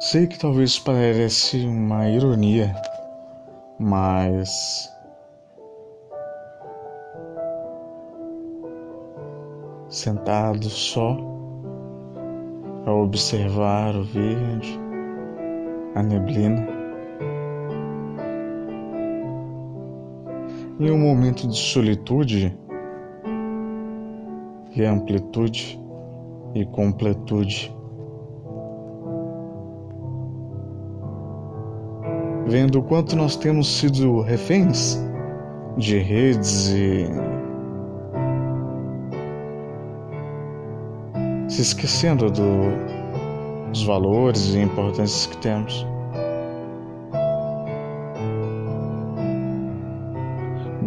Sei que talvez pareça uma ironia, mas sentado só a observar o verde, a neblina. Em um momento de solitude e amplitude e completude. Vendo o quanto nós temos sido reféns de redes e se esquecendo do, dos valores e importâncias que temos.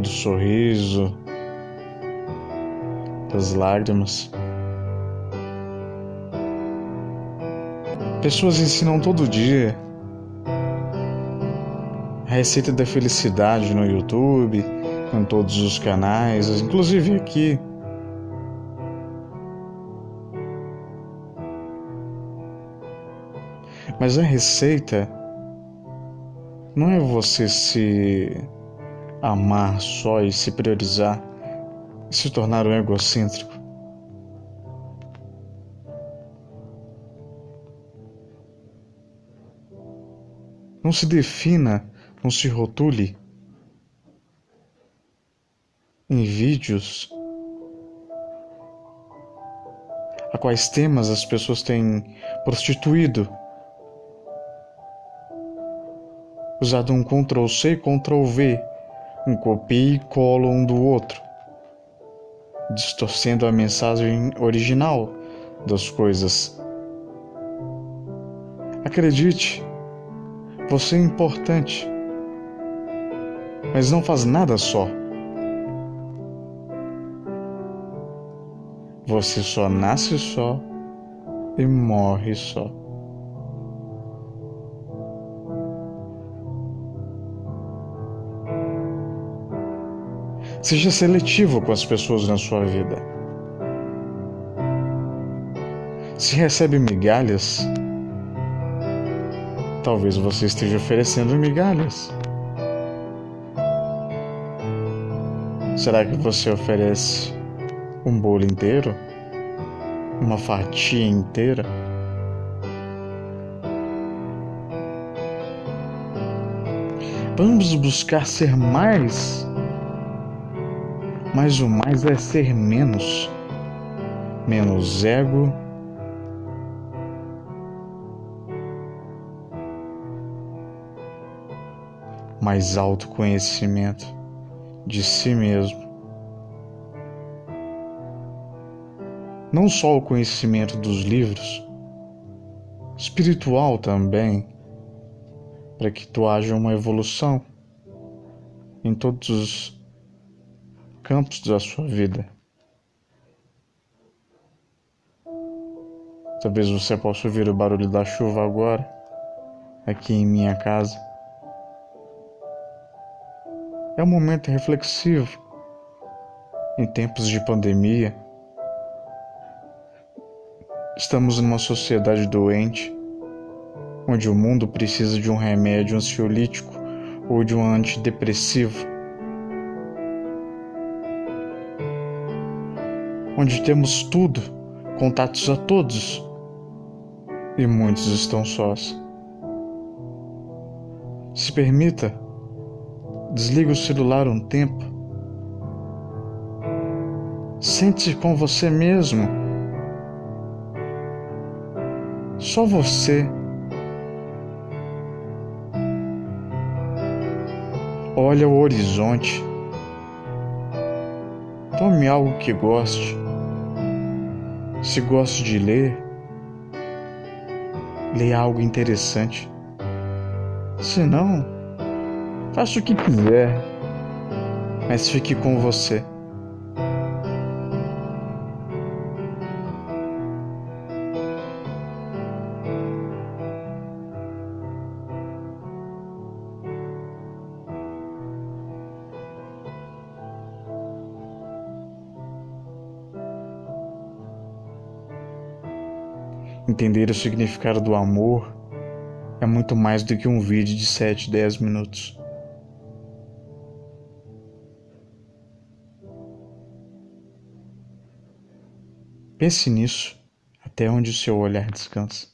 Do sorriso, das lágrimas. Pessoas ensinam todo dia a receita da felicidade no YouTube, em todos os canais, inclusive aqui. Mas a receita não é você se amar só e se priorizar e se tornar um egocêntrico. Não se defina, não se rotule em vídeos a quais temas as pessoas têm prostituído usado um Ctrl C Ctrl V, um copia e cola um do outro, distorcendo a mensagem original das coisas. Acredite, você é importante, mas não faz nada só. Você só nasce só e morre só. Seja seletivo com as pessoas na sua vida. Se recebe migalhas, talvez você esteja oferecendo migalhas. Será que você oferece um bolo inteiro? Uma fatia inteira? Vamos buscar ser mais mas o mais é ser menos. Menos ego. Mais autoconhecimento de si mesmo. Não só o conhecimento dos livros, espiritual também, para que tu haja uma evolução em todos os campos da sua vida. Talvez você possa ouvir o barulho da chuva agora, aqui em minha casa. É um momento reflexivo em tempos de pandemia. Estamos numa sociedade doente, onde o mundo precisa de um remédio ansiolítico ou de um antidepressivo onde temos tudo, contatos a todos, e muitos estão sós. Se permita, desliga o celular um tempo. Sente-se com você mesmo. Só você. Olha o horizonte. Tome algo que goste. Se gosta de ler, leia algo interessante. Se não, faça o que quiser, mas fique com você. Entender o significado do amor é muito mais do que um vídeo de 7, 10 minutos. Pense nisso até onde o seu olhar descansa.